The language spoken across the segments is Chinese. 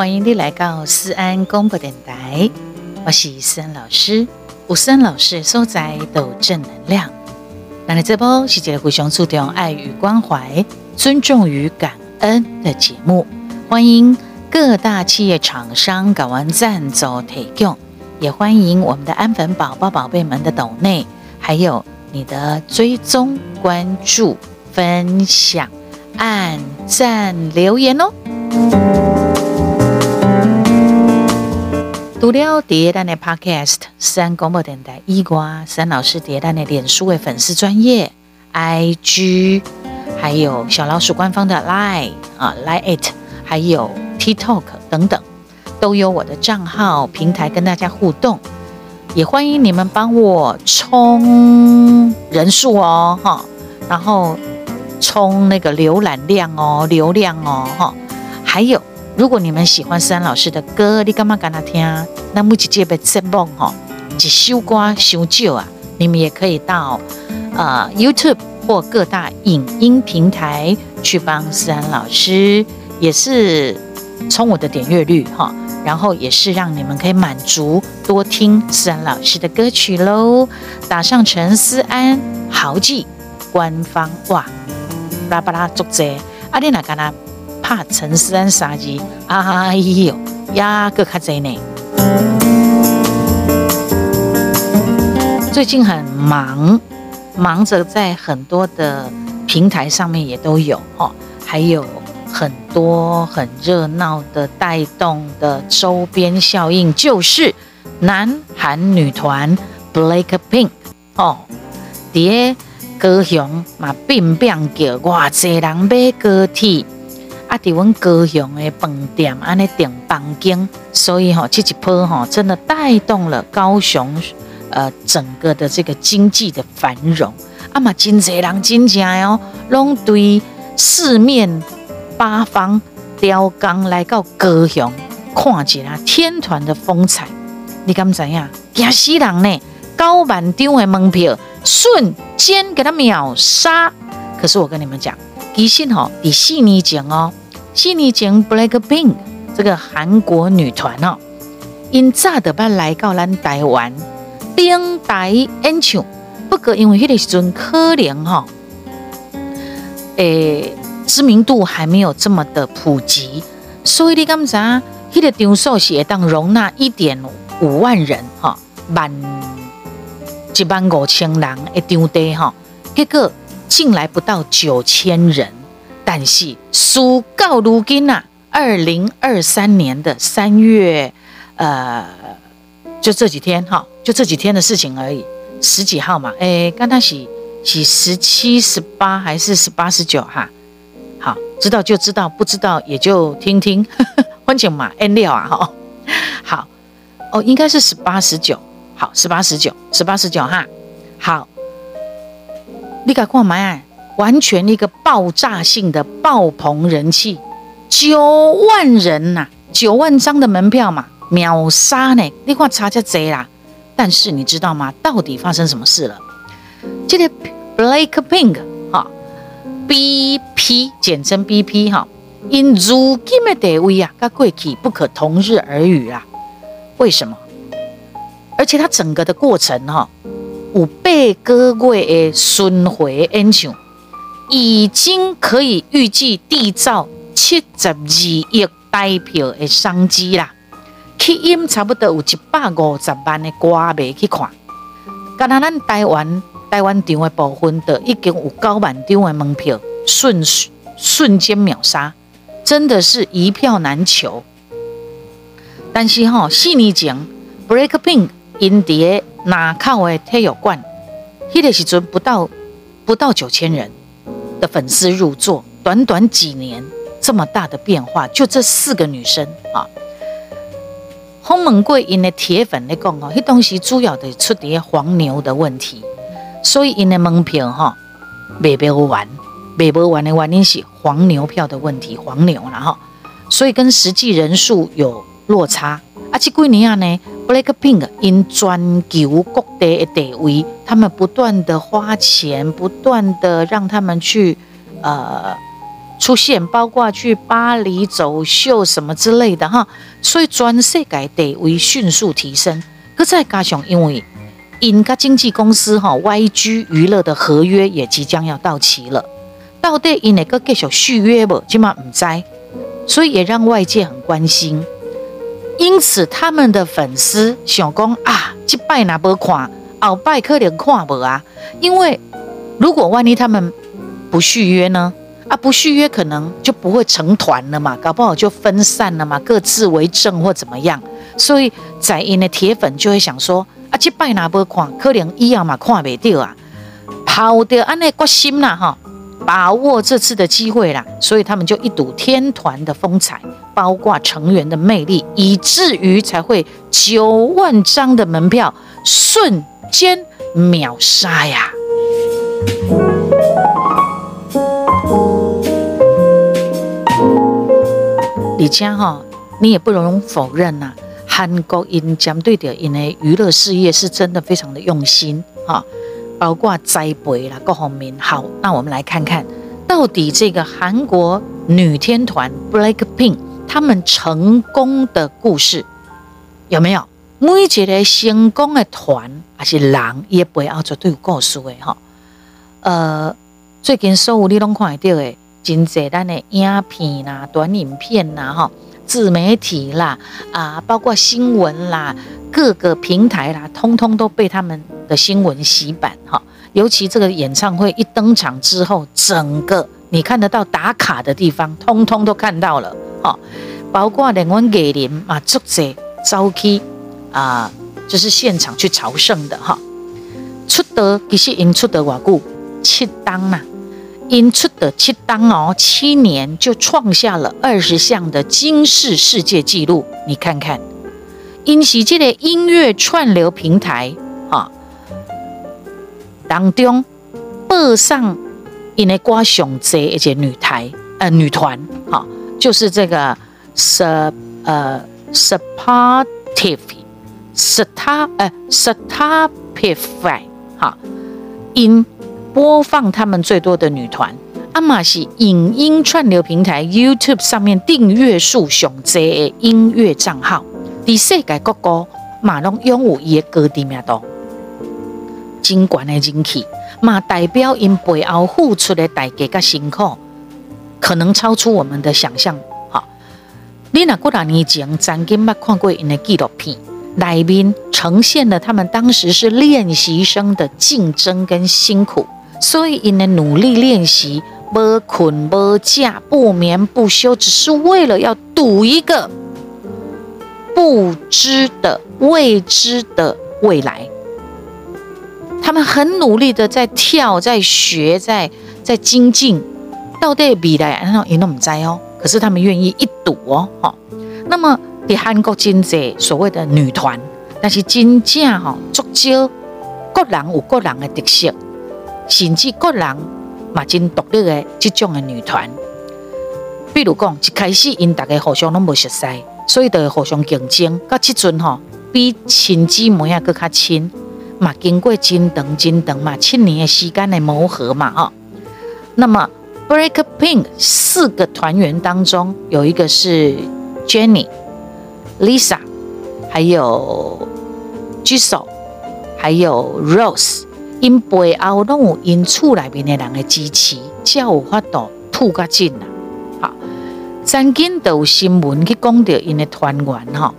欢迎你来到思安广播电台，我是思安老师。有思安老师所在都正能量。那你这波是一个非常注重爱与关怀、尊重与感恩的节目。欢迎各大企业厂商搞完赞助提供，也欢迎我们的安粉宝宝宝贝们的抖内，还有你的追踪、关注、分享、按赞、留言哦。读了第二的 Podcast，三广播电台伊瓜三老师第二的脸书为粉丝专业 IG，还有小老鼠官方的 Line 啊 Line it，还有 TikTok 等等，都有我的账号平台跟大家互动，也欢迎你们帮我冲人数哦哈，然后冲那个浏览量哦流量哦哈，还有。如果你们喜欢思安老师的歌，你干嘛跟他听？那目前这边节目哈，一首歌伤少啊，你们也可以到呃 YouTube 或各大影音平台去帮思安老师，也是冲我的点阅率哈，然后也是让你们可以满足多听思安老师的歌曲喽。打上陈思安豪记官方哇，巴拉巴拉作者，阿弟哪干啦？怕陈思安杀鸡，哎呦，呀个卡贼呢？最近很忙，忙着在很多的平台上面也都有哦，还有很多很热闹的带动的周边效应，就是南韩女团 BLACKPINK 哦，在高雄嘛，变变叫哇，侪人买高铁。啊！伫阮高雄的饭店安尼订房间，所以吼、哦，这一波吼真的带动了高雄呃整个的这个经济的繁荣。啊嘛，真侪人真正哦，拢对四面八方雕工来到高雄，看一下天团的风采。你敢知影？惊死人呢！九万张的门票瞬间给他秒杀。可是我跟你们讲，其实吼，比四年前哦。四年前，BLACKPINK 这个韩国女团哦，因早的班来到咱台湾，登台演唱。不过因为迄个时阵可能哈，诶，知名度还没有这么的普及，所以你敢知？迄个场数是会当容纳一点五万人哈，万一万五千人的场地哈，结果进来不到九千人。但是，数到如今呐，二零二三年的三月，呃，就这几天哈，就这几天的事情而已，十几号嘛，哎，刚才是是十七、十八还是十八、十九哈？好，知道就知道，不知道也就听听，欢迎嘛，N 六啊哈，好，哦，应该是十八、十九，好，十八、十九，十八、十九哈，好，你敢看没？完全一个爆炸性的爆棚人气，九万人呐、九万张的门票嘛，秒杀呢！你看差这贼啦！但是你知道吗？到底发生什么事了？这个 BLACKPINK 哈，BP 简称 BP 哈，因如今的地位啊，跟过去不可同日而语啊！为什么？而且它整个的过程哈，有八个月的巡回演唱。已经可以预计缔造七十二亿台票的商机啦，去演差不多有一百五十万的歌迷去看。刚刚咱台湾台湾场的部分的已经有九万张的门票瞬瞬间秒杀，真的是一票难求。但是哈，四年前 BLACKPINK 因在南口的体育馆，迄个时阵不到不到九千人。的粉丝入座，短短几年这么大的变化，就这四个女生啊，洪门贵因的铁粉来讲哦，迄东西主要的出点黄牛的问题，所以因的门票哈卖不完，卖不完的原因是黄牛票的问题，黄牛然后，所以跟实际人数有落差。啊，这几年呢，BLACKPINK 因全球各地的地位，他们不断的花钱，不断的让他们去，呃，出现，包括去巴黎走秀什么之类的哈，所以全世界地位迅速提升。可再加上因为因个经纪公司哈 YG 娱乐的合约也即将要到期了，到底因哪个继续续约不？起码唔知，所以也让外界很关心。因此，他们的粉丝想讲啊，这摆哪不看，后摆可能看不啊？因为如果万一他们不续约呢？啊，不续约可能就不会成团了嘛，搞不好就分散了嘛，各自为政或怎么样。所以在因的铁粉就会想说，啊，这摆哪不看，可能以后嘛看不到啊，跑掉安内决心啦哈，把握这次的机会啦，所以他们就一睹天团的风采，包括成员的魅力，以至于才会九万张的门票瞬间秒杀呀。李佳哈，你也不容否认呐、啊，韩国因将对的因为娱乐事业是真的非常的用心哈，包括栽培啦各方面。好，那我们来看看到底这个韩国女天团 BLACKPINK 他们成功的故事有没有？每一个成功的团还是人也不要绝对有故事的哈。呃，最近所有你拢看得到的，真济咱的影片啦、短影片啦、哈自媒体啦啊，包括新闻啦，各个平台啦，通通都被他们的新闻洗版哈。尤其这个演唱会一登场之后，整个你看得到打卡的地方，通通都看到了哈。包括连阮艺人嘛，足者早期啊，就是现场去朝圣的哈。出得其实因出得偌久。七档呐，因出的七档哦，七年就创下了二十项的金氏世界纪录。你看看，因是这个音乐串流平台啊当中播上因的歌上最一些女台呃女团哈，就是这个 Sub 呃 Supportive Star 呃 Starpify 哈因。播放他们最多的女团，阿玛是影音串流平台 YouTube 上面订阅数上最的音乐账号，在世界各国马龙拥有伊的歌知名度，尽管的人气，嘛代表因背后付出的代价跟辛苦，可能超出我们的想象。哈，你那过两年前曾经捌看过因的纪录片，里面呈现了他们当时是练习生的竞争跟辛苦。所以，因的努力练习，不困不假，不眠不休，只是为了要赌一个不知的未知的未来。他们很努力的在跳，在学，在在精进。到底未来，然后也都不知哦。可是他们愿意一赌哦，哈。那么，在韩国真济所谓的女团，但是真正哈，足少各人有各人的特色。甚至个人嘛真独立的这种的女团，比如讲一开始因大家互相拢无熟悉，所以就会互相竞争。到这阵吼，比亲姊妹啊搁较亲，嘛经过真长真长嘛七年的时间的磨合嘛哈。那么 BLACKPINK 四个团员当中，有一个是 Jennie、Lisa，还有 Jisoo，还有 Rose。因背后拢有因厝内面的人的支持，才有法度吐较紧啦。好，曾经都有新闻去讲到因的团员吼，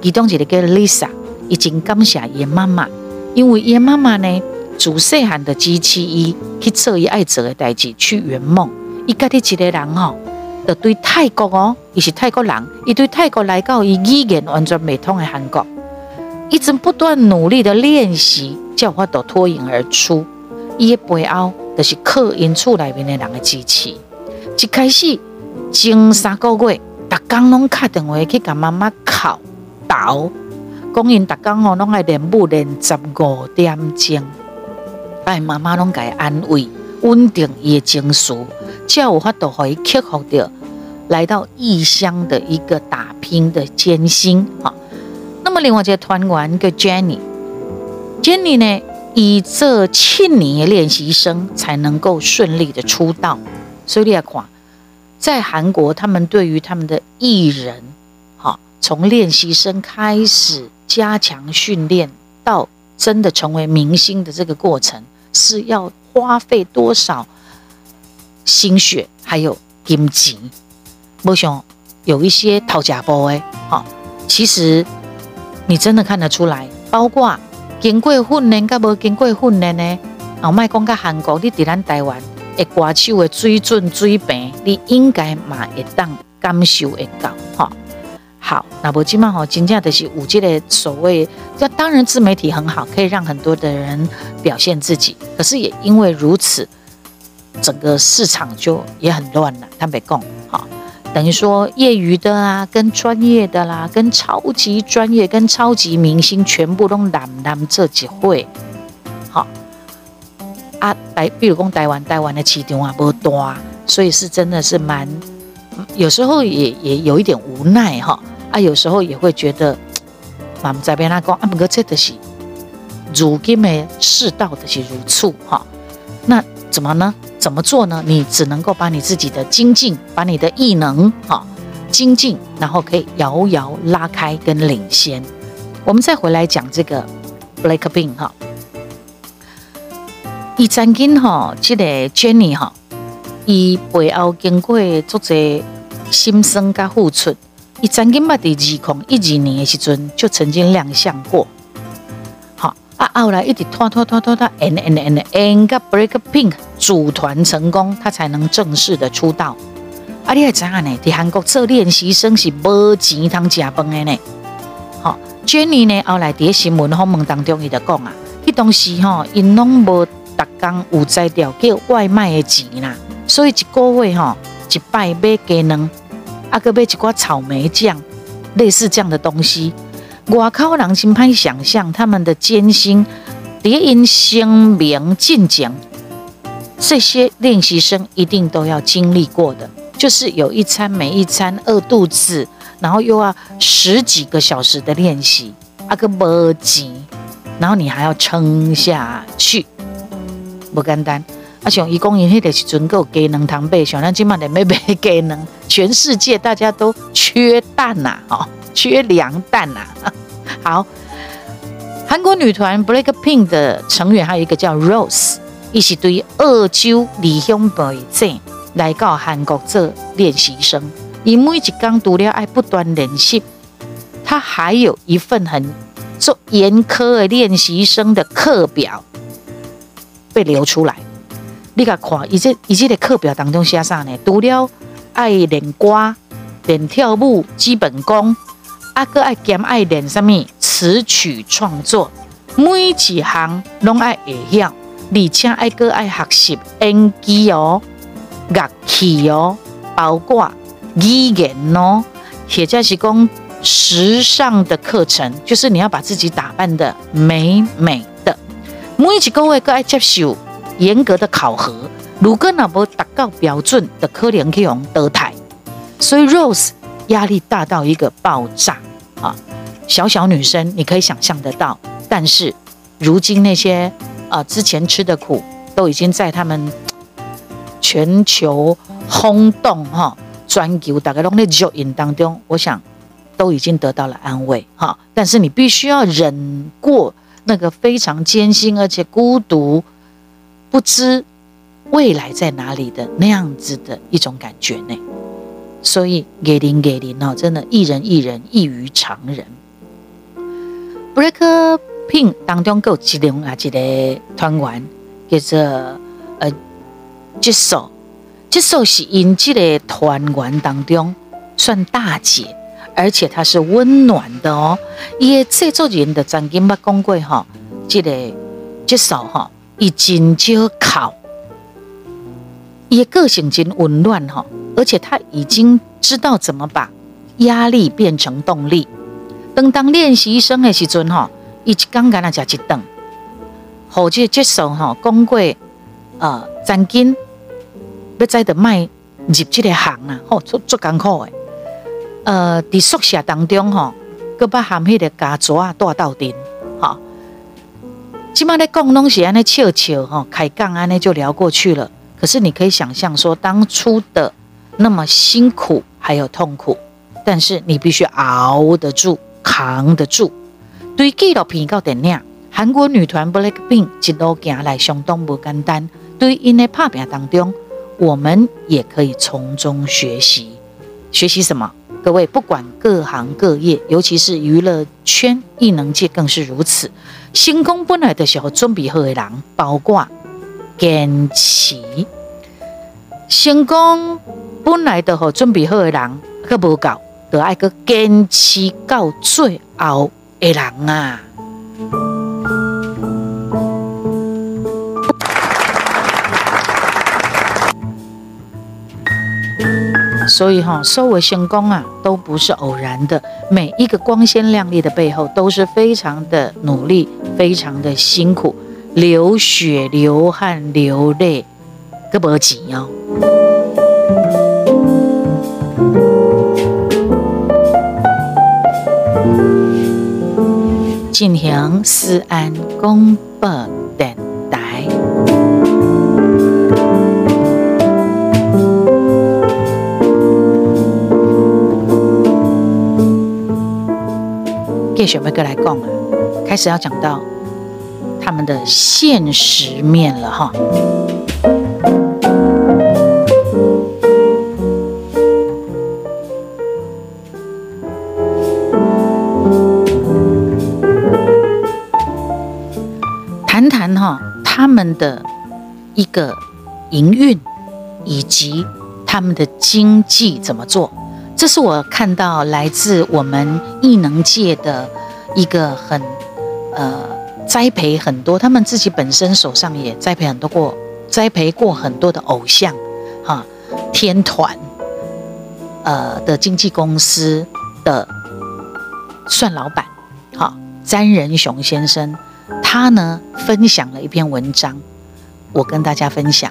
其中一个叫 Lisa，已经感谢伊妈妈，因为伊妈妈呢，自细汉的支持伊去做伊爱做的代志，去圆梦。伊家己一个人吼，就对泰国哦，伊是泰国人，伊对泰国来到伊语言完全未通的韩国。一直不断努力的练习，才有法度脱颖而出。伊的背后就是靠因厝内面的人的支持。一开始前三个月，逐工拢打电话去甲妈妈哭倒，讲因逐工吼拢爱练舞练十五点钟，哎，妈妈拢甲伊安慰，稳定伊的情绪，才有法度互伊克服掉来到异乡的一个打拼的艰辛啊。那么另外一个团员叫 Jenny 呢，以这七年的练习生才能够顺利的出道。所以你要看，在韩国，他们对于他们的艺人，哈，从练习生开始加强训练，到真的成为明星的这个过程，是要花费多少心血，还有金钱。我想有一些讨价包哎，哈，其实你真的看得出来，包括经过训练跟无经过训练呢，啊，卖讲个韩国，你在咱台湾。诶，歌手的水准水平，你应该嘛会当感受会到哈。好，那么今嘛吼，真正就是有这个所谓，这当然自媒体很好，可以让很多的人表现自己。可是也因为如此，整个市场就也很乱了。坦白讲，哈，等于说业余的啊，跟专业的啦，跟超级专业、跟超级明星，全部都揽揽这几会，好。啊，台，比如讲台湾，台湾的市场啊不大，所以是真的是蛮，有时候也也有一点无奈哈。啊，有时候也会觉得，妈妈在边那讲，啊，不过这的是，如今的世道的是如此哈。怎么呢？怎么做呢？你只能够把你自己的精进，把你的异能哈精进，然后可以遥遥拉开跟领先。我们再回来讲这个 BLACKPINK 哈。伊曾经吼，这个 Jenny 哈，伊背后经过足侪心酸加付出。伊曾经捌伫二零一二年的时阵就曾经亮相过，啊，后来一直拖拖拖拖拖，and and and and 甲 BLACKPINK 组团成功，他才能正式的出道。啊，你还知影呢？在韩国做练习生是无钱通食饭的呢。好，Jennie 呢后来伫新闻访问当中伊就讲啊，迄当时吼因拢无。逐工有在调叫外卖的钱啦，所以一个月吼一摆买鸡卵，啊，阁买一寡草莓酱，类似这样的东西。外口人真歹想象他们的艰辛，伫因声名进前，这些练习生一定都要经历过的，就是有一餐没一餐饿肚子，然后又要十几个小时的练习，啊，个无钱，然后你还要撑下去。不简单，啊像伊讲，因迄个时阵够鸡卵通买，像咱今麦的买买鸡卵，全世界大家都缺蛋呐，哦，缺粮蛋呐。好，韩国女团 BLACKPINK 的成员还有一个叫 Rose，伊是对澳洲离乡背井来到韩国做练习生，伊每一工除了爱不断练习，他还有一份很做严苛的练习生的课表。被流出来，你甲看，伊这伊这个课表当中写啥呢？除了爱练歌、练跳舞基本功，啊，搁爱兼爱练什么词曲创作，每一项拢爱会晓，而且爱搁爱学习演技哦、乐器哦，包括语言哦，或者是讲时尚的课程，就是你要把自己打扮得美美的。每一个月都爱接受严格的考核，如果那无达到标准的，可能去用淘汰。所以 Rose 压力大到一个爆炸啊！小小女生你可以想象得到，但是如今那些啊之前吃的苦，都已经在他们全球轰动哈，全球大概拢在热映当中，我想都已经得到了安慰哈。但是你必须要忍过。那个非常艰辛而且孤独，不知未来在哪里的那样子的一种感觉呢？所以给零给零哦，真的艺人艺人异于常人。break ping 当中有其中啊一个团员叫做呃 j i s o j i s o 是因这个团员当中算大姐。而且它是温暖的哦，伊个制作人的曾经捌讲过哈，这个接受哈，伊真少哭，伊个个性真温暖哈，而且他已经知道怎么把压力变成动力。当当练习生的时阵哈，伊一刚刚那叫一顿，后这接受哈讲过，呃，曾经要再的卖入这个行啊，吼做做艰苦的。呃，在宿舍当中吼，搁把含迄个夹爪啊带到顶，哈。即马咧讲拢是安尼笑笑吼，开讲安尼就聊过去了。可是你可以想象说，当初的那么辛苦还有痛苦，但是你必须熬得住，扛得住。对纪录片到电影，韩国女团 BLACKPINK 一路走来相当不简单。对因的拍片当中，我们也可以从中学习。学习什么？各位，不管各行各业，尤其是娱乐圈、艺能界更是如此。成功本来的时候准备好的人，包括坚持。成功本来的好准备好的人，可无够，得爱个坚持到最后的人啊！所以哈，所谓成功啊，都不是偶然的。每一个光鲜亮丽的背后，都是非常的努力，非常的辛苦，流血、流汗、流泪，个无钱哦。进行思安公布电台，继续要过来讲啊，开始要讲到他们的现实面了哈。们的一个营运以及他们的经济怎么做，这是我看到来自我们艺能界的一个很呃栽培很多，他们自己本身手上也栽培很多过，栽培过很多的偶像哈天团呃的经纪公司的算老板哈詹仁雄先生。他呢分享了一篇文章，我跟大家分享，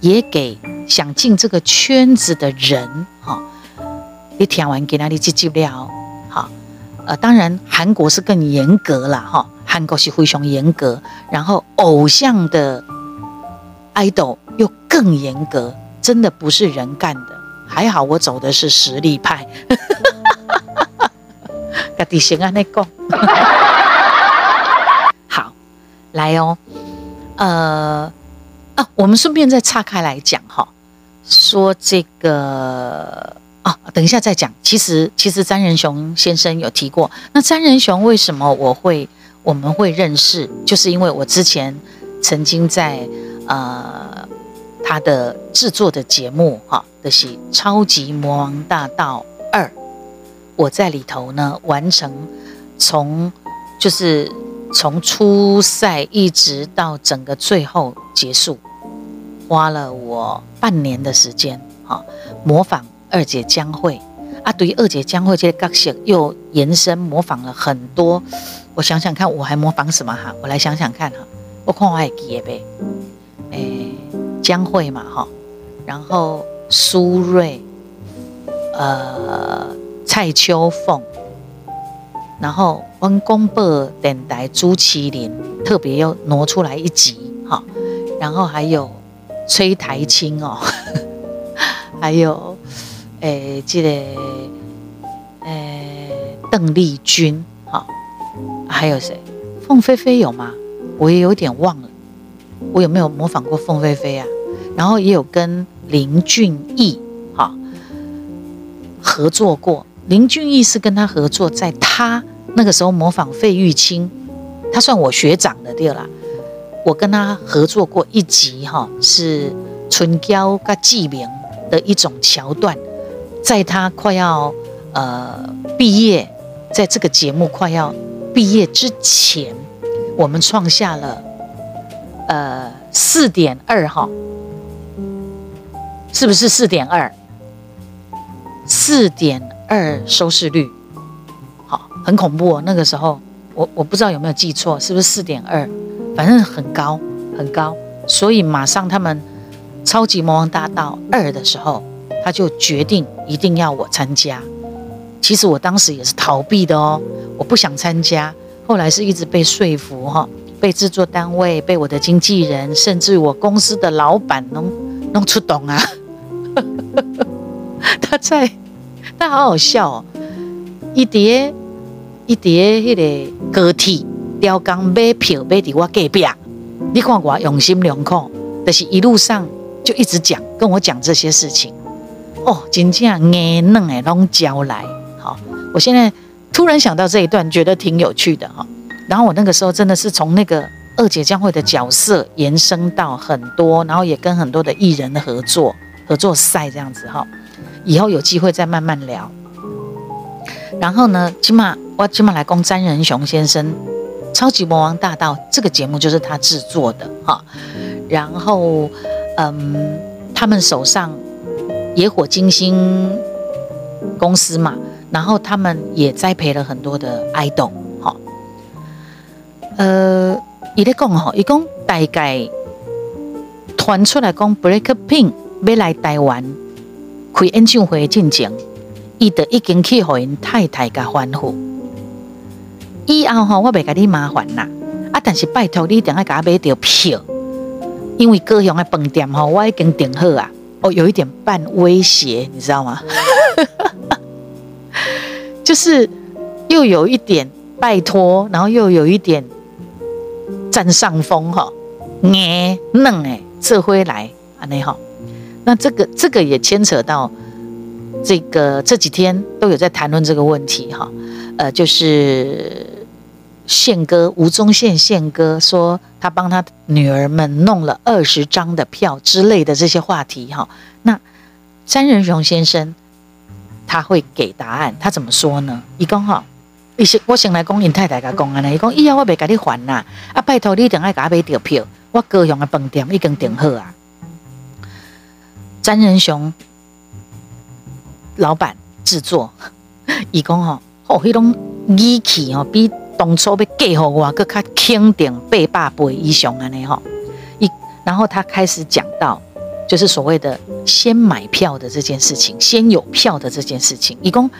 也给想进这个圈子的人哈。你听完给哪里记记不了？好，呃，当然韩国是更严格了哈，韩国是非常严格，然后偶像的 idol 又更严格，真的不是人干的。还好我走的是实力派，家己先安尼讲。来哦，呃，啊，我们顺便再岔开来讲哈，说这个啊，等一下再讲。其实，其实詹仁雄先生有提过，那詹仁雄为什么我会我们会认识，就是因为我之前曾经在呃他的制作的节目哈，的是《超级魔王大道二》，我在里头呢完成从就是。从初赛一直到整个最后结束，花了我半年的时间。哈，模仿二姐江蕙啊，对于二姐江蕙这个角色又延伸模仿了很多。我想想看，我还模仿什么哈？我来想想看哈。我看我还记得呗。诶，江蕙嘛哈，然后苏芮，呃，蔡秋凤。然后温公播电台朱麒麟特别又挪出来一集哈，然后还有崔苔菁哦，还有诶记得诶邓丽君哈，还有谁？凤飞飞有吗？我也有点忘了，我有没有模仿过凤飞飞啊？然后也有跟林俊逸哈合作过。林俊逸是跟他合作，在他那个时候模仿费玉清，他算我学长的对了。我跟他合作过一集哈，是春娇跟纪明的一种桥段，在他快要呃毕业，在这个节目快要毕业之前，我们创下了呃四点二哈，是不是四点二？四点。二收视率，好，很恐怖哦。那个时候，我我不知道有没有记错，是不是四点二？反正很高，很高。所以马上他们《超级魔王大道二》的时候，他就决定一定要我参加。其实我当时也是逃避的哦，我不想参加。后来是一直被说服哈，被制作单位、被我的经纪人，甚至我公司的老板弄弄出动啊。他在，但好好笑哦。一叠一叠迄个高铁雕工买票买伫我隔壁，你看我用心良苦，但是一路上就一直讲跟我讲这些事情。哦，真正硬嫩诶，拢交来。好，我现在突然想到这一段，觉得挺有趣的哈。然后我那个时候真的是从那个。二姐将会的角色延伸到很多，然后也跟很多的艺人合作合作赛这样子哈，以后有机会再慢慢聊。然后呢，起码我起码来攻詹仁雄先生《超级魔王大道》这个节目就是他制作的哈。然后嗯，他们手上野火金星公司嘛，然后他们也栽培了很多的爱豆哈，呃。伊咧讲吼，伊讲大概传出来讲，BLACKPINK 要来台湾开演唱会进前，伊就已经去互因太太甲吩咐。以后吼，我袂甲你麻烦啦，啊，但是拜托你一定要甲我买着票，因为高雄的饭店吼，我已经订好啊。哦，有一点半威胁，你知道吗？就是又有一点拜托，然后又有一点。占上风哈，硬嫩哎，这回来安尼吼，那这个这个也牵扯到这个这几天都有在谈论这个问题哈，呃，就是宪哥吴宗宪宪哥说他帮他女儿们弄了二十张的票之类的这些话题哈，那詹仁雄先生他会给答案，他怎么说呢？一共哈。伊是我先来讲，因太太甲讲安尼，伊讲以后我袂甲你还啦，啊拜托你一定爱甲我买着票，我高雄的饭店已经订好啊。詹仁雄老板制作，伊讲吼，哦，迄种语气吼，比当初要嫁互我，搁较肯定八百倍以上安尼吼。一，然后他开始讲到，就是所谓的先买票的这件事情，先有票的这件事情。伊讲，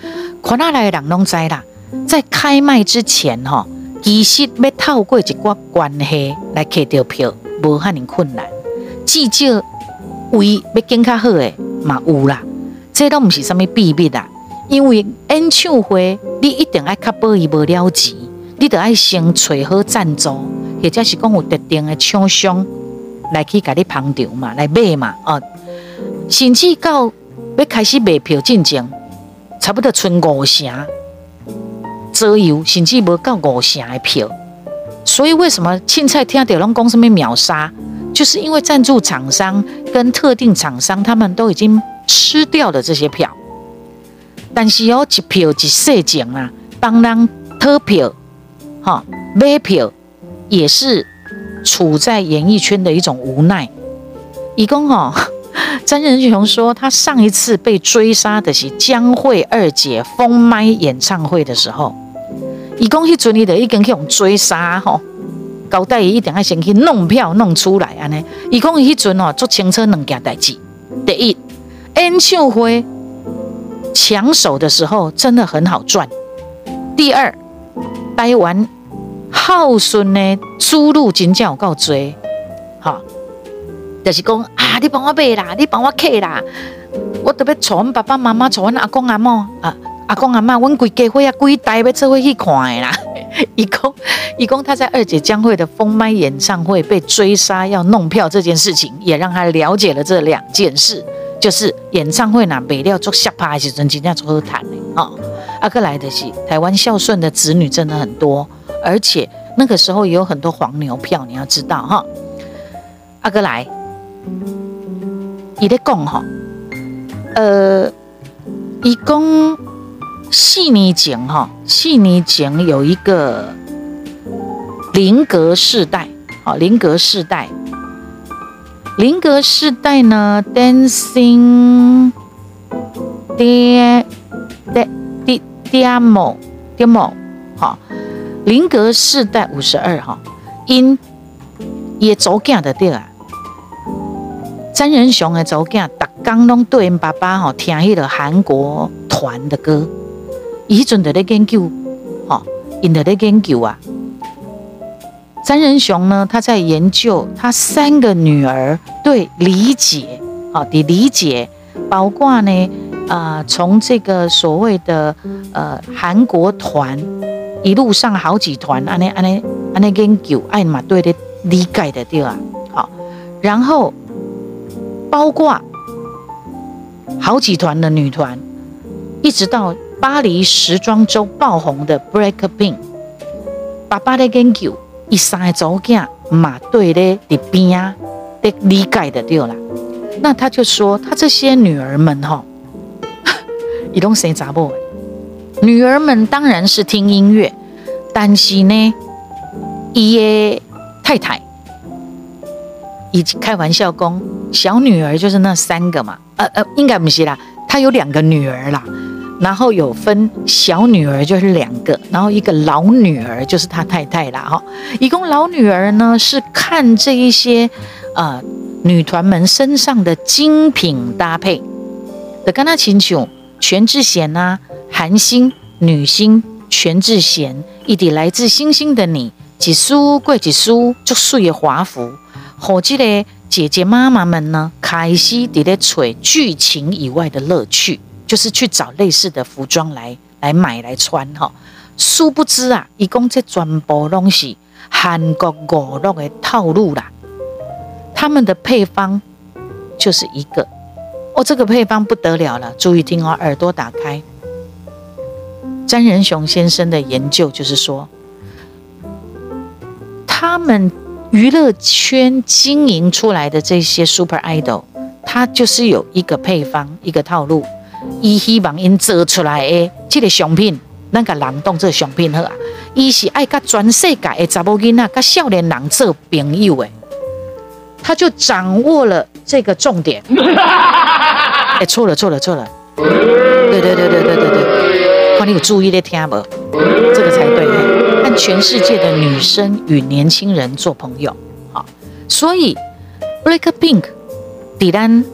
看哪来的人拢知啦。在开卖之前，吼，其实要透过一挂关系来摕到票，无遐尼困难。至少位要拣较好诶，嘛有啦。这都毋是啥物秘密啦，因为演唱会你一定爱确保伊无了钱，你得爱先找好赞助，或者是讲有特定的厂商来去甲你捧场嘛，来买嘛，哦。甚至到要开始卖票进前，差不多剩五成。左右甚至无到五成的票，所以为什么凊彩听到拢讲什么秒杀，就是因为赞助厂商跟特定厂商他们都已经吃掉了这些票，但是有一票一细钱啊，帮人特票，哈买票也是处在演艺圈的一种无奈。一共哈，詹仁雄说他上一次被追杀的是江蕙二姐封麦演唱会的时候。伊讲迄阵伊就已经去用追杀吼，交代伊一定要先去弄票弄出来安尼。伊讲伊迄阵哦做清楚两件代志：第一，演唱会抢手的时候真的很好赚；第二，台湾孝顺的出路真正有够多，哈，就是讲啊，你帮我买啦，你帮我客啦，我特别带阮爸爸妈妈，带阮阿公阿嬷啊。阿公阿妈，阮规家伙啊，规台要做伙去看的啦。伊讲，伊讲他在二姐江蕙的封麦演唱会被追杀要弄票这件事情，也让他了解了这两件事，就是演唱会呐，买了做下趴时阵真正做好谈的啊。阿哥来的是台湾孝顺的子女真的很多，而且那个时候也有很多黄牛票，你要知道哈。阿哥来，伊咧讲哈，呃，伊讲。细腻景哈，细腻景有一个林格世代，好，林格世代，林格世代呢，Dancing De De De Demo Demo，好，林格世代五十二哈，因也走镜的对啊，詹仁雄的走镜，逐工拢对因爸爸吼听迄个韩国团的歌。伊迄阵在咧研究，哈，因在咧研究啊。詹仁雄呢，他在研究他三个女儿对理解，好的理解，包括呢啊，从这个所谓的呃韩国团一路上好几团，安尼安尼安尼研究，哎嘛对的理解的对啊，好，然后包括好几团的女团，一直到巴黎时装周爆红的 BLACKPINK，爸爸的研究，一三个组件嘛对的里边啊，的理解的对了。那他就说，他这些女儿们哈，伊拢生查某，女儿们当然是听音乐，但是呢，伊的太太，以及开玩笑讲，小女儿就是那三个嘛，呃呃，应该不是啦，他有两个女儿啦，然后有分小女儿就是两个，然后一个老女儿就是他太太啦哈，一共老女儿呢是看这一些呃。女团们身上的精品搭配，的跟他请求全智贤啊，韩星女星全智贤，一滴来自星星的你，几苏贵几苏就素颜华服，伙计嘞姐姐妈妈们呢，开始在咧找剧情以外的乐趣，就是去找类似的服装来来买来穿哈。殊不知啊，一共这全部东西韩国娱乐的套路啦。他们的配方就是一个哦，这个配方不得了了，注意听哦，耳朵打开。詹仁雄先生的研究就是说，他们娱乐圈经营出来的这些 super idol，他就是有一个配方，一个套路，伊希望因做出来的这个商品，咱个人当这个商品好啊，伊是爱甲全世界的查某囡仔、甲少年人做朋友的。他就掌握了这个重点。哎，错了错了错了，对对对对对对对，看你有注意的听不？这个才对。和全世界的女生与年轻人做朋友，好，所以 BLACKPINK 在咱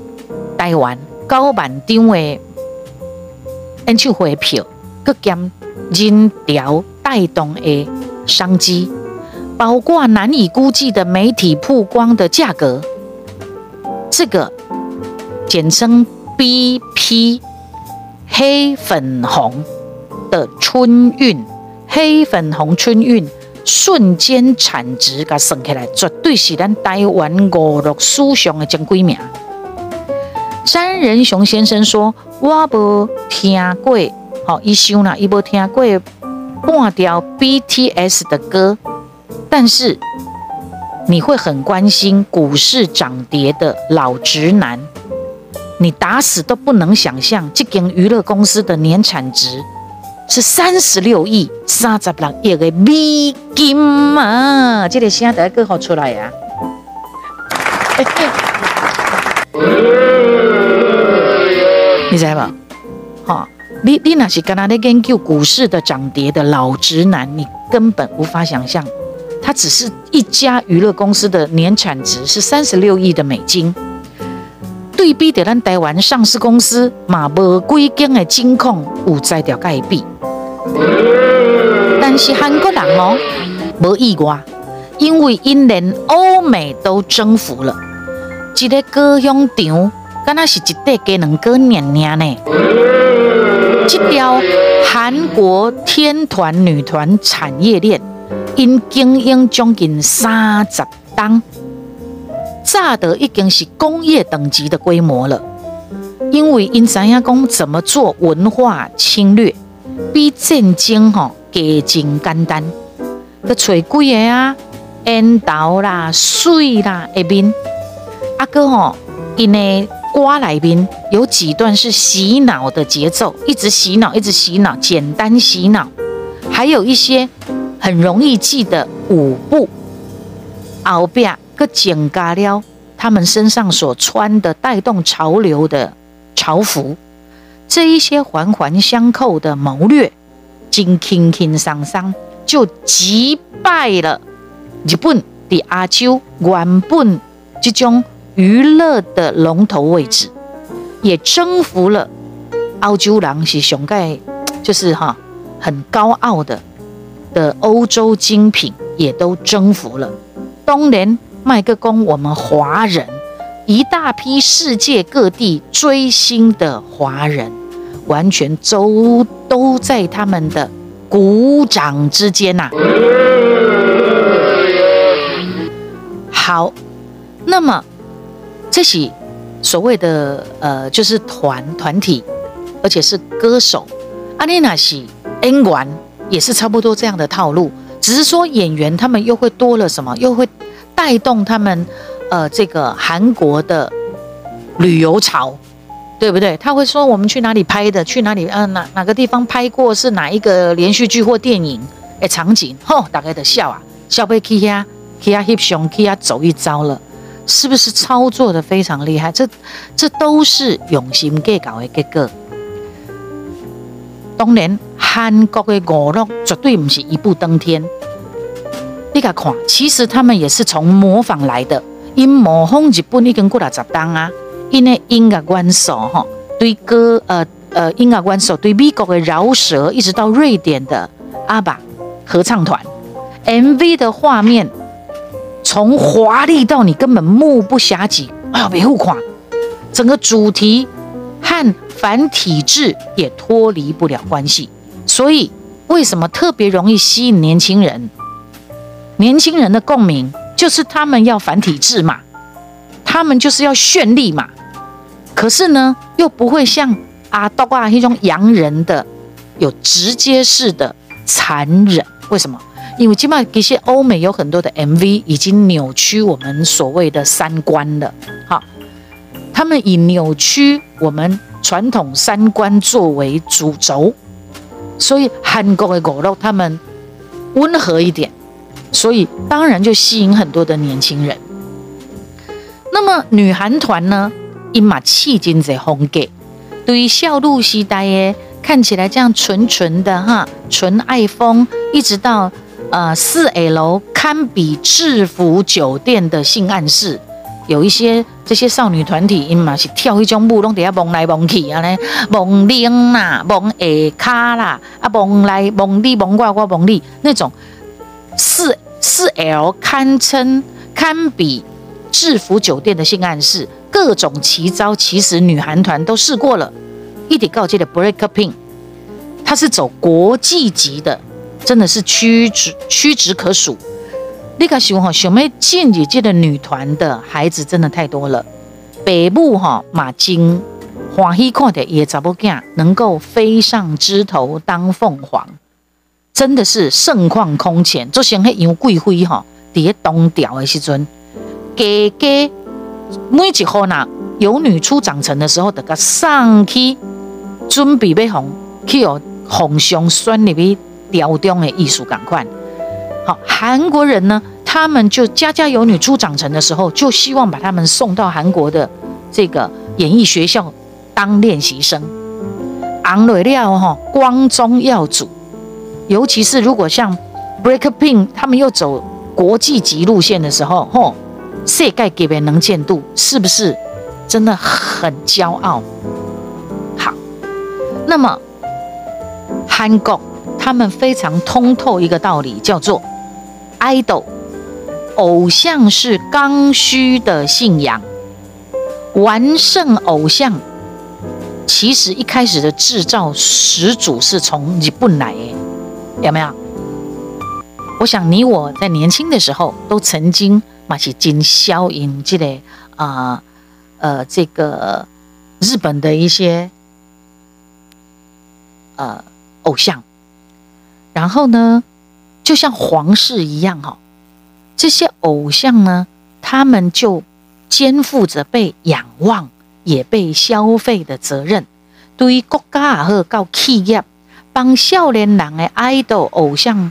台湾高板定位演唱会票，各兼人潮带动的商机。包括难以估计的媒体曝光的价格，这个简称 BP 黑粉红的春运，黑粉红春运瞬间产值，甲算起来绝对是咱台湾娱乐史上的前几名。詹仁雄先生说：“我无听过，好，伊想啦，伊无听过半条 BTS 的歌。”但是你会很关心股市涨跌的老直男，你打死都不能想象这间娱乐公司的年产值是三十六亿三十六亿的美金啊！这个声带更好出来呀、啊！你知道吗？好，你你那是跟他在研究股市的涨跌的老直男，你根本无法想象。它只是一家娱乐公司的年产值是三十六亿的美金，对比的咱台湾上市公司嘛无几间的金控有在条盖比，但是韩国人哦无意外，因为因连欧美都征服了，一个歌咏场，敢若是一块鸡卵糕黏黏呢。这条韩国天团女团产业链。因经营将近三十档，乍得已经是工业等级的规模了。因为因知影讲怎么做文化侵略，比战争吼加真简单。个找几个啊，烟头啦、水啦下面，阿哥吼，因的歌里面有几段是洗脑的节奏，一直洗脑，一直洗脑，简单洗脑，还有一些。很容易记的舞步，后边个剪嘎了，他们身上所穿的带动潮流的潮服，这一些环环相扣的谋略，真轻轻松松就击败了日本的亚洲原本这种娱乐的龙头位置，也征服了澳洲狼是熊盖，就是哈很高傲的。的欧洲精品也都征服了，当年麦克公我们华人一大批世界各地追星的华人，完全都都在他们的鼓掌之间呐、啊。好，那么这些所谓的呃，就是团团体，而且是歌手，阿丽娜西演员也是差不多这样的套路，只是说演员他们又会多了什么，又会带动他们呃这个韩国的旅游潮。对不对？他会说我们去哪里拍的？去哪里？嗯、呃，哪哪个地方拍过？是哪一个连续剧或电影？哎，场景，吼，大概的笑啊，笑被 K 呀，K 呀，hip 熊 K 呀，走一遭了，是不是操作的非常厉害？这这都是用心计较的结果。当然，韩国的娱乐绝对不是一步登天。你看，其实他们也是从模仿来的，因模仿日本已经过了十档啊。因为音乐元素哈，对歌呃呃音乐元素对美国的饶舌，一直到瑞典的阿爸合唱团，MV 的画面从华丽到你根本目不暇接，哎呀，别互夸，整个主题和反体制也脱离不了关系，所以为什么特别容易吸引年轻人？年轻人的共鸣就是他们要反体制嘛，他们就是要绚丽嘛。可是呢，又不会像阿多啊那种洋人的有直接式的残忍。为什么？因为起码这些欧美有很多的 MV 已经扭曲我们所谓的三观了。好，他们以扭曲我们传统三观作为主轴，所以韩国的娱乐他们温和一点，所以当然就吸引很多的年轻人。那么女韩团呢？因嘛气质在风格，对于笑露西呆耶看起来这样纯纯的哈，纯爱风，一直到呃四 L 堪比制服酒店的性暗示，有一些这些少女团体因嘛是跳一种舞，拢底下蹦来蹦去啊嘞，蹦铃啦，蹦下卡啦，啊蹦来蹦里蹦挂挂蹦里那种四四 L 堪称堪比制服酒店的性暗示。各种奇招，其实女韩团都试过了。一点告诫的 Breakpink，它是走国际级的，真的是屈指屈指可数。你看想哈，小妹进姐姐的女团的孩子真的太多了。北部哈马金欢喜看的也找不见，能够飞上枝头当凤凰，真的是盛况空前。就像那杨贵妃哈，伫咧东调的时阵，家家。每一号呢，有女初长成的时候，得个上去准备要红，去有红胸酸里边雕雕的艺术感快。好，韩国人呢，他们就家家有女初长成的时候，就希望把他们送到韩国的这个演艺学校当练习生，昂瑞料哈，光宗耀祖。尤其是如果像 Break Pink 他们又走国际级路线的时候，吼。世界级别能见度是不是真的很骄傲？好，那么韩国他们非常通透一个道理，叫做 idol 偶像是刚需的信仰，完胜偶像其实一开始的制造始祖是从日本来的，有没有？我想你我在年轻的时候都曾经。马是经销引这类啊呃这个日本的一些呃偶像，然后呢，就像皇室一样哈，这些偶像呢，他们就肩负着被仰望也被消费的责任，对于国家也好，到企业帮少年人的爱豆偶像，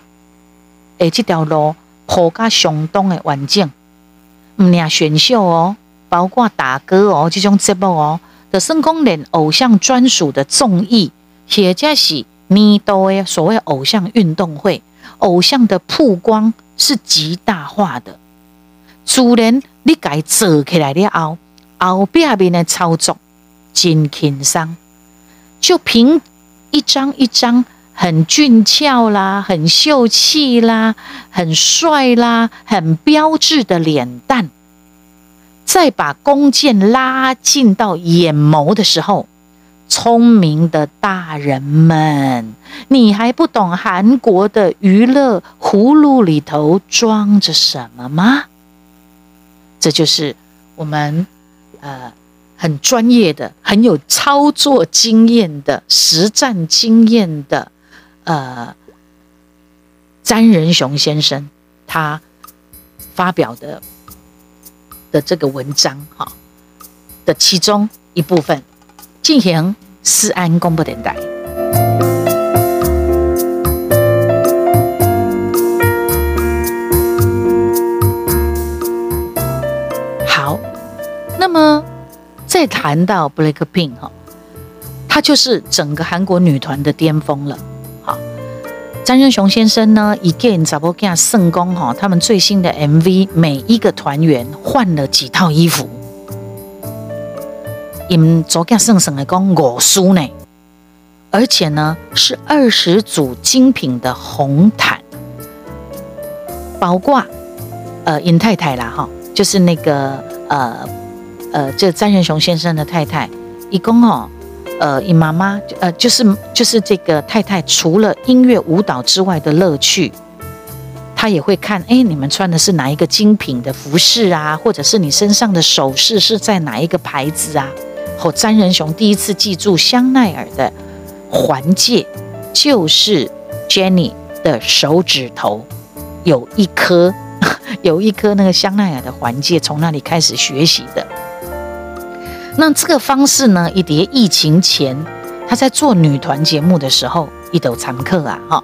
诶，这条路铺加相当的完整。唔呀，选秀哦，包括打歌哦，这种节目哦，的成功连偶像专属的综艺，或者是年度的所谓偶像运动会，偶像的曝光是极大化的。主人你改做起来了后，后边边的操作真轻松，就凭一张一张很俊俏啦、很秀气啦、很帅啦、很标志的脸蛋。再把弓箭拉近到眼眸的时候，聪明的大人们，你还不懂韩国的娱乐葫芦里头装着什么吗？这就是我们呃很专业的、很有操作经验的、实战经验的呃詹仁雄先生他发表的的这个文章哈的其中一部分。进行思安公布等待。好，那么再谈到 BLACKPINK 哈，他就是整个韩国女团的巅峰了。好，詹仁雄先生呢，again 找不见圣功哈，他们最新的 MV 每一个团员换了几套衣服。因昨天圣圣的讲五输呢，而且呢是二十组精品的红毯，包括呃尹太太啦哈，就是那个呃呃这詹仁雄先生的太太，一共哦呃尹妈妈呃就是就是这个太太，除了音乐舞蹈之外的乐趣，她也会看哎你们穿的是哪一个精品的服饰啊，或者是你身上的首饰是在哪一个牌子啊？后，詹仁雄第一次记住香奈儿的环戒，就是 Jenny 的手指头有一颗，有一颗那个香奈儿的环戒，从那里开始学习的。那这个方式呢，一叠疫情前他在做女团节目的时候，一斗常客啊，哈。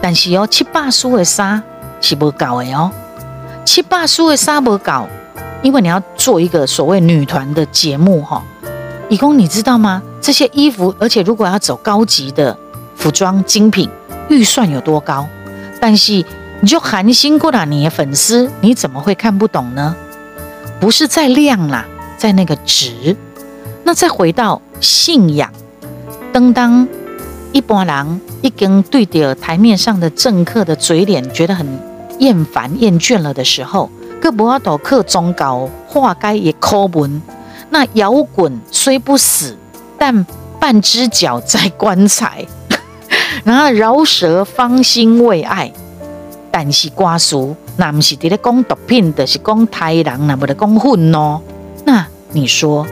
但是哦，七八输的纱是不搞的哦，七八输的纱不搞，因为你要做一个所谓女团的节目，哈。李工，你知道吗？这些衣服，而且如果要走高级的服装精品，预算有多高？但是你就寒心过了你的粉丝，你怎么会看不懂呢？不是在量啦，在那个值。那再回到信仰，当当一般人已经对着台面上的政客的嘴脸觉得很厌烦厌倦了的时候，各不要都靠宗教化解也口文。那摇滚虽不死，但半只脚在棺材。然后饶舌芳心未艾，但是瓜叔那不是在讲毒品就，是讲台人，那不得讲混喏。那你说，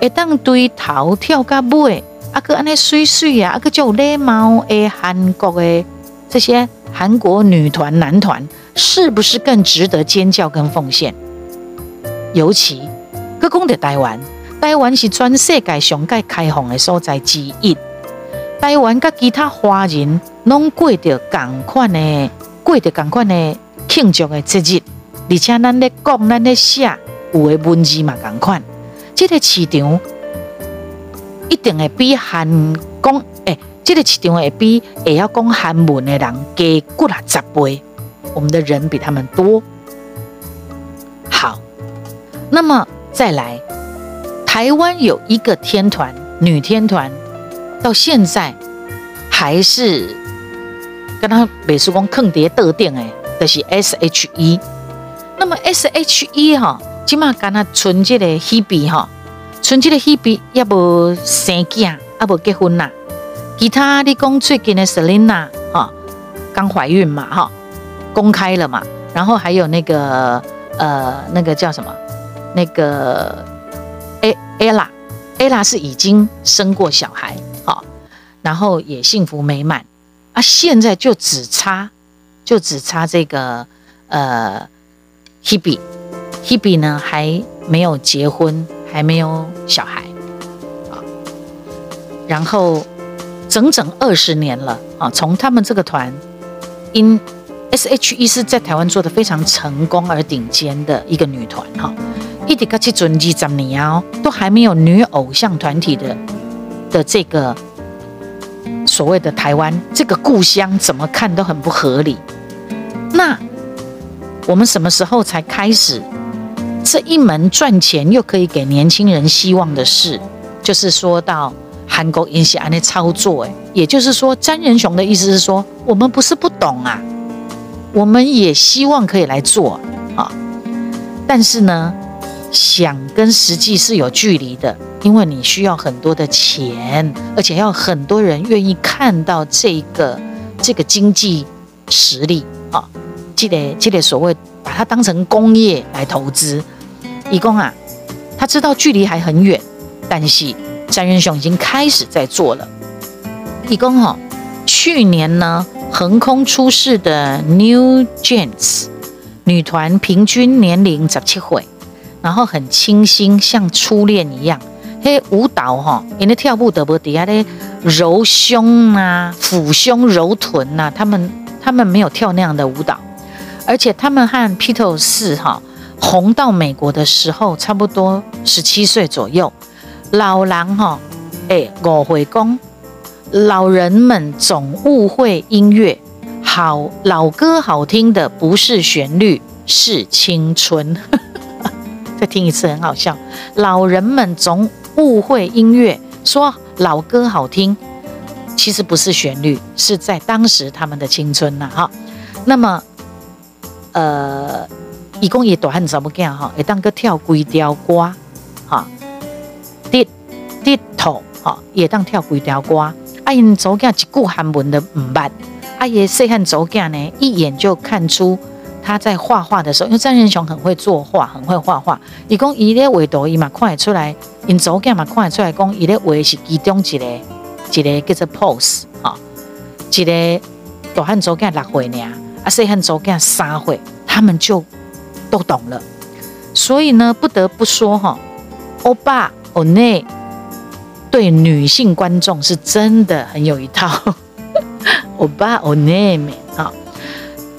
一当对头跳个尾，啊个安尼水水啊，啊个叫礼貌诶，韩国诶这些韩国女团男团，是不是更值得尖叫跟奉献？尤其。讲到台湾，台湾是全世界上盖开放的所在之一。台湾甲其他华人拢过着同款的，过着同款的庆祝的节日，而且咱咧讲，咱咧写，有的文字嘛同款。这个市场一定会比韩讲，诶、欸，这个市场会比会晓讲韩文的人加几啊十倍。我们的人比他们多。好，那么。再来，台湾有一个天团，女天团，到现在还是跟他美术工坑爹特定诶，就是 S H E。那么 S H E 哈，起码跟他纯洁的 Hebe 哈，纯洁的 Hebe 也无生囝，也无结婚呐。其他你讲最近的 Selina 哈，刚怀孕嘛哈，公开了嘛。然后还有那个呃，那个叫什么？那个 A Ella，Ella 是已经生过小孩，好，然后也幸福美满啊。现在就只差，就只差这个呃，Hebe，Hebe 呢还没有结婚，还没有小孩，啊，然后整整二十年了啊，从他们这个团因 S.H.E 是在台湾做的非常成功而顶尖的一个女团哈。一直到去准二十年哦，都还没有女偶像团体的的这个所谓的台湾这个故乡，怎么看都很不合理。那我们什么时候才开始这一门赚钱又可以给年轻人希望的事？就是说到韩国影视安的操作，哎，也就是说，詹仁雄的意思是说，我们不是不懂啊，我们也希望可以来做啊，但是呢。想跟实际是有距离的，因为你需要很多的钱，而且要很多人愿意看到这个这个经济实力啊。记得记得所谓把它当成工业来投资。义工啊，他知道距离还很远，但是詹仁雄已经开始在做了。义工哈，去年呢横空出世的 New Jeans 女团，平均年龄十七岁。然后很清新，像初恋一样。嘿，舞蹈哈，因为跳舞得不底下咧揉胸啊、抚胸、揉臀呐、啊，他们他们没有跳那样的舞蹈，而且他们和披头士哈红到美国的时候，差不多十七岁左右。老狼哈，哎，我会讲，老人们总误会音乐好，老歌好听的不是旋律，是青春。再听一次，很好笑。老人们总误会音乐，说老歌好听，其实不是旋律，是在当时他们的青春呐，哈。那么，呃，一共也多很怎么讲哈？也当个跳几条歌，哈，跌跌头，哈，也当跳几条歌。阿因走囝一句韩文的唔捌，阿爷细汉走囝呢，一眼就看出。他在画画的时候，因为詹仁雄很会作画，很会画画。伊讲伊咧画图，伊嘛看得出来，因祖囝嘛看得出来，讲伊咧画是其中一个一个叫做 pose 哈，一个大汉祖囝六岁呢，啊细汉祖囝三岁，他们就都懂了。所以呢，不得不说哈，欧巴欧内对女性观众是真的很有一套。欧巴欧内。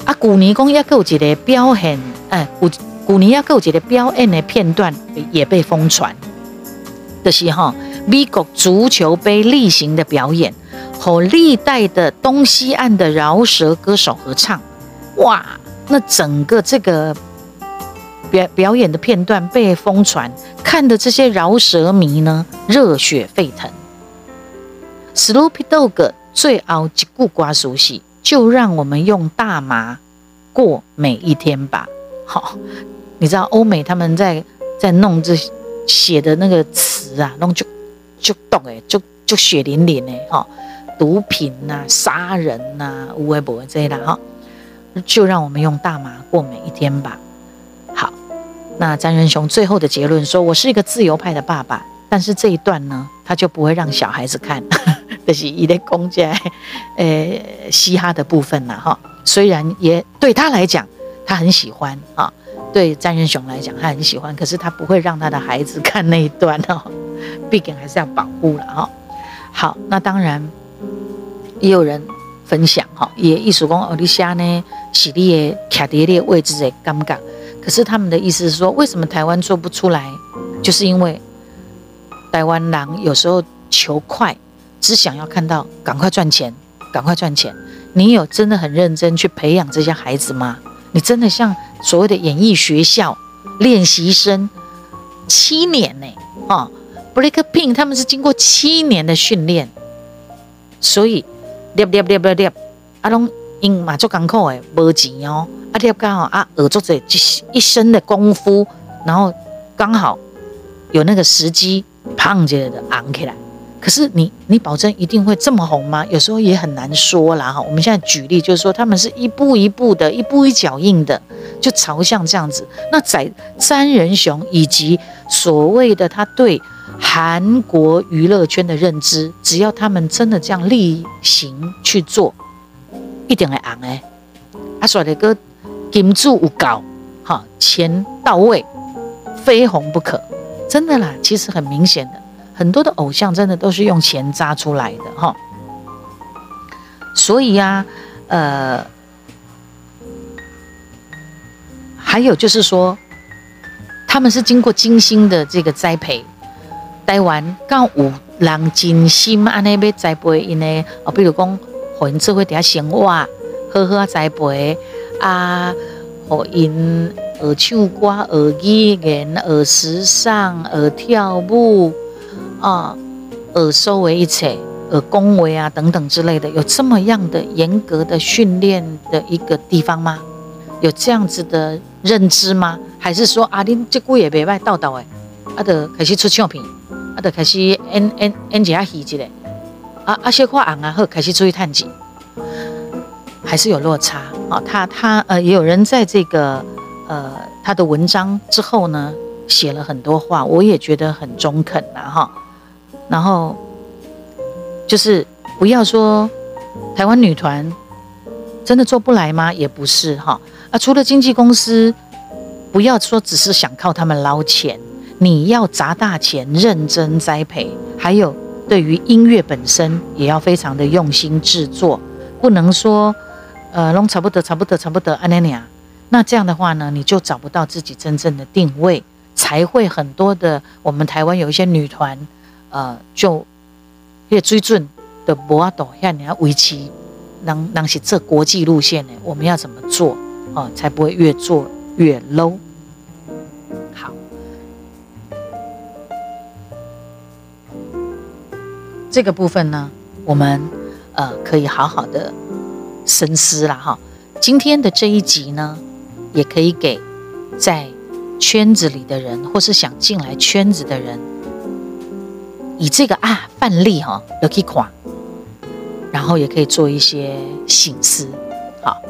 啊，古尼公要够几的表演，哎，古古尼要够几的表演的片段也被疯传。这是哈，美国足球杯例行的表演和历代的东西岸的饶舌歌手合唱，哇，那整个这个表表演的片段被疯传，看的这些饶舌迷呢热血沸腾。Snoop Dogg 最后一句歌熟悉。就让我们用大麻过每一天吧。好，你知道欧美他们在在弄这写的那个词啊，弄就就动哎，就就血淋淋哎哈，毒品呐、啊，杀人呐、啊，无微不至的哈。就让我们用大麻过每一天吧。好，那詹仁雄最后的结论说：“我是一个自由派的爸爸。”但是这一段呢，他就不会让小孩子看。就是一类公家，呃，嘻哈的部分啦，哈。虽然也对他来讲，他很喜欢啊。对詹仁雄来讲，他很喜欢，可是他不会让他的孩子看那一段哦。毕竟还是要保护了哈。好，那当然也有人分享哈，也意思讲奥利夏呢，喜力也卡迪列位置也尴尬。可是他们的意思是说，为什么台湾做不出来？就是因为台湾人有时候求快。只想要看到赶快赚钱，赶快赚钱。你有真的很认真去培养这些孩子吗？你真的像所谓的演艺学校练习生七年呢？哦，Blackpink 他们是经过七年的训练，所以练练练练练，阿龙因马做港口诶，无钱哦，阿练刚好啊，学做这一身的功夫，然后刚好有那个时机，胖起来的昂起来。可是你，你保证一定会这么红吗？有时候也很难说啦哈。我们现在举例就是说，他们是一步一步的，一步一脚印的，就朝向这样子。那在詹仁雄以及所谓的他对韩国娱乐圈的认知，只要他们真的这样例行去做，一定会红哎。阿帅的歌金主有够，哈，钱到位，非红不可，真的啦。其实很明显的。很多的偶像真的都是用钱砸出来的哈，所以呀，呃，还有就是说，他们是经过精心的这个栽培，待完刚有人精心安尼要栽培因呢，哦，比如讲，互因做伙底下生活，好好栽培啊，互因学唱歌、学语言、学时尚、学跳舞。啊，耳收为一切，耳恭为啊等等之类的，有这么样的严格的训练的一个地方吗？有这样子的认知吗？还是说啊，恁这句也别卖道道诶，啊，得开始出唱片，啊，得开始演演演几下戏之类，啊啊，小可红啊，好开始出去探钱，还是有落差啊。他他呃，也有人在这个呃他的文章之后呢，写了很多话，我也觉得很中肯呐哈。然后就是不要说台湾女团真的做不来吗？也不是哈啊，除了经纪公司。不要说只是想靠他们捞钱，你要砸大钱认真栽培，还有对于音乐本身也要非常的用心制作，不能说呃弄差不多差不多差不多安尼呀，那这样的话呢，你就找不到自己真正的定位，才会很多的我们台湾有一些女团，呃，就越追准的博阿斗，要你要维持，能能是这国际路线呢，我们要怎么做哦、呃，才不会越做。越 low，好，这个部分呢，我们呃可以好好的深思了哈。今天的这一集呢，也可以给在圈子里的人，或是想进来圈子的人，以这个啊范例哈，都可以看，然后也可以做一些省思。好，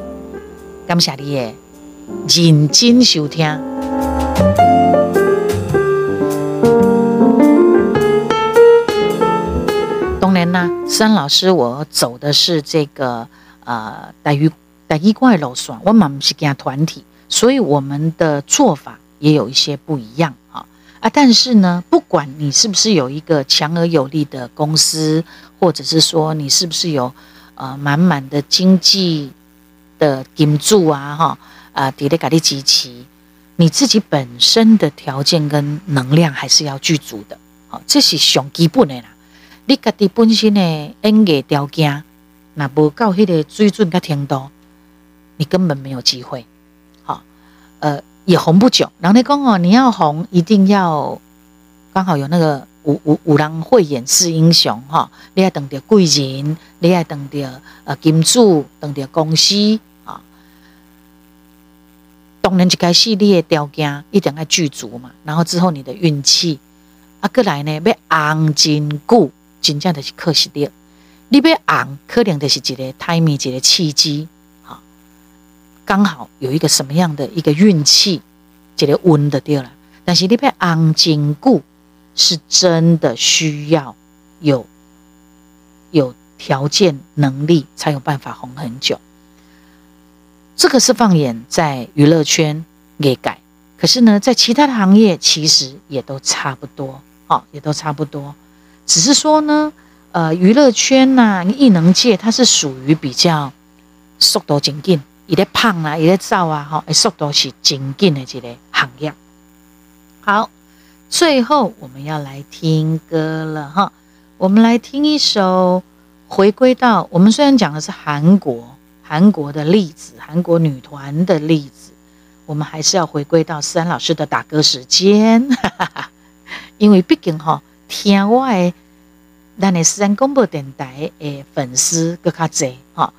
感谢你耶。认真收听。当然啦，孙老师，我走的是这个呃，台语台语歌的路线，我们不是跟团体，所以我们的做法也有一些不一样啊啊！但是呢，不管你是不是有一个强而有力的公司，或者是说你是不是有呃满满的经济的金主啊，哈。啊，底咧咖哩机器，你自己本身的条件跟能量还是要具足的，好，这是上基本的啦。你家己本身的演艺条件，那无到迄个水准甲程度，你根本没有机会。好，呃，也红不久。人家讲哦，你要红，一定要刚好有那个五五五郎慧眼识英雄哈，你要等着贵人，你要等着呃金主，等着公司啊。当然，一开始你的条件一定要具足嘛，然后之后你的运气啊，过来呢要红真久，真正的是可惜的。你要红，可能就是一个 timing，一个契机，刚好有一个什么样的一个运气，一个温的掉了。但是你要红真久，是真的需要有有条件、能力，才有办法红很久。这个是放眼在娱乐圈给改，可是呢，在其他的行业其实也都差不多，哦，也都差不多，只是说呢，呃，娱乐圈呐、啊，艺能界它是属于比较速度精进，一个胖啊，一个造啊，哈，速度是精进的这个行业。好，最后我们要来听歌了哈，我们来听一首，回归到我们虽然讲的是韩国。韩国的例子，韩国女团的例子，我们还是要回归到思安老师的打歌时间，因为毕竟哈，听我的，咱的思安广播电台诶粉丝更加多哈。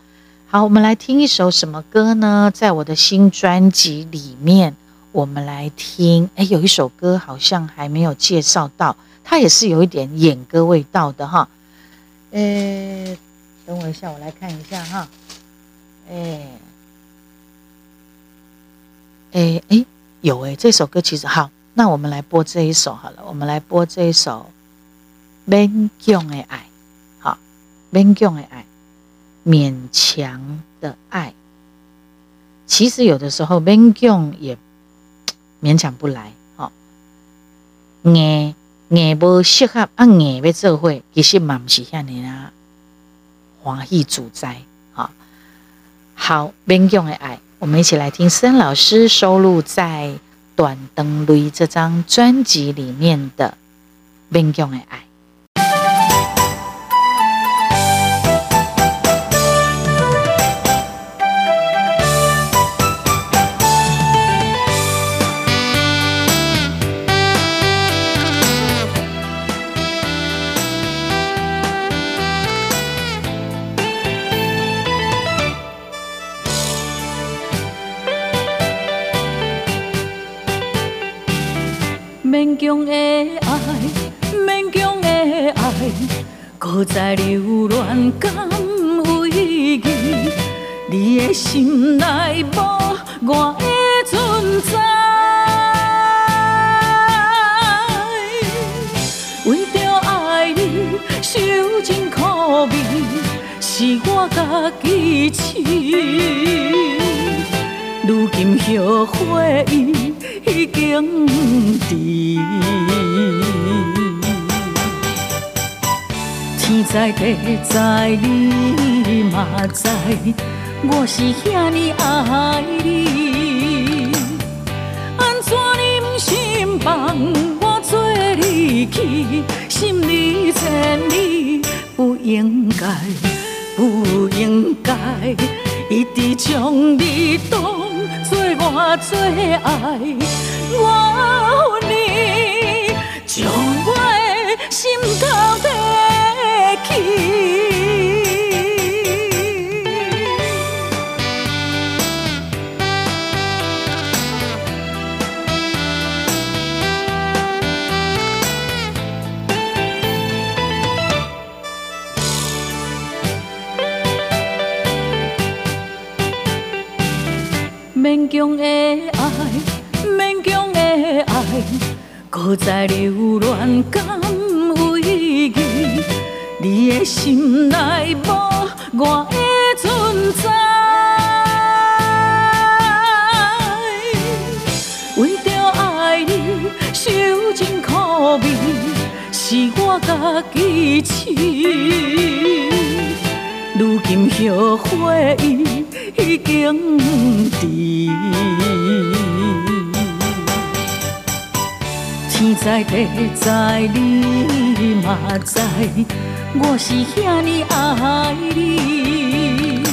好，我们来听一首什么歌呢？在我的新专辑里面，我们来听，哎，有一首歌好像还没有介绍到，它也是有一点演歌味道的哈。诶，等我一下，我来看一下哈。哎，哎哎，有哎，这首歌其实好，那我们来播这一首好了，我们来播这一首《勉强的爱》，好，《勉强的爱》，勉强的爱，其实有的时候勉强也勉强不来，好，硬硬不适合啊，硬要做伙，其实嘛不是遐尔啊，欢喜自在。好，勉强的爱，我们一起来听森老师收录在《断肠泪》这张专辑里面的《勉强的爱》。强的爱，勉强的爱，搁再留恋敢有意义？你的心内无我的存在，为着爱你受尽苦味，是我家己痴。如今后悔已已经迟，天知地知你嘛知，我是遐尼爱你，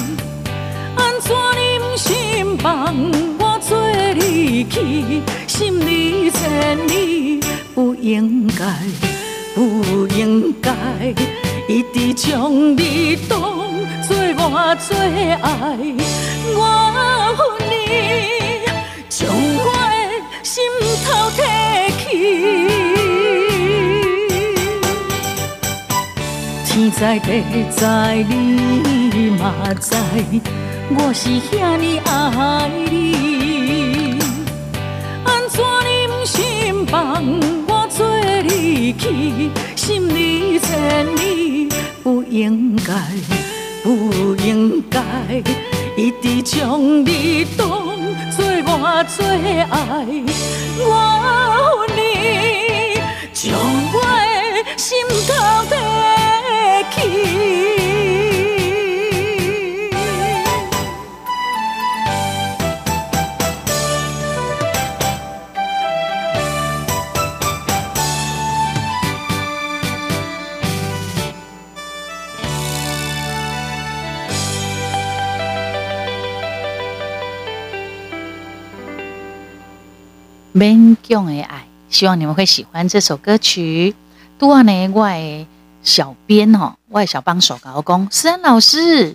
安怎忍心放我做你去？心里千里，不应该，不应该，一直将你当。做我最爱，我恨你，将我的心头提起。天知地知你嘛知，我是遐尼爱你，安怎忍心放我做你去？心里千里，不应该。不应该一直将你当作我最爱，我恨你，将我的心头提起。勉强的爱，希望你们会喜欢这首歌曲。拄仔呢，我的小编吼，我的小帮手甲我讲，思安老师，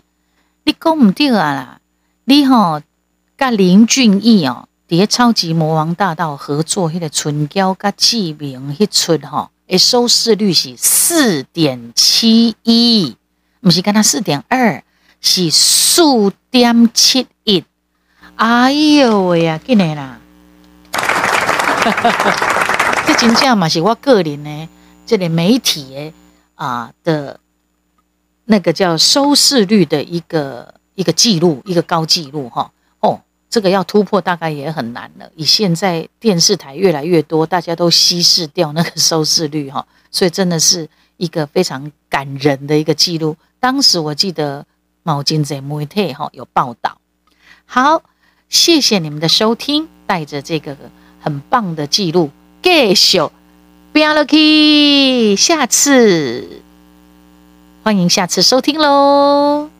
你讲唔对啊啦，你吼甲林俊逸哦，伫超级魔王大道合作迄个春娇甲志明迄出吼，诶，收视率是四点七一，不是跟他四点二，是四点七一。哎呦喂呀，紧的啦！哈哈哈，这真正嘛是我个人呢，这里媒体诶啊的，那个叫收视率的一个一个记录，一个高记录哈。哦，这个要突破大概也很难了。以现在电视台越来越多，大家都稀释掉那个收视率哈，所以真的是一个非常感人的一个记录。当时我记得毛巾在媒体哈有报道。好，谢谢你们的收听，带着这个。很棒的记录，继续拼落去，下次欢迎下次收听喽。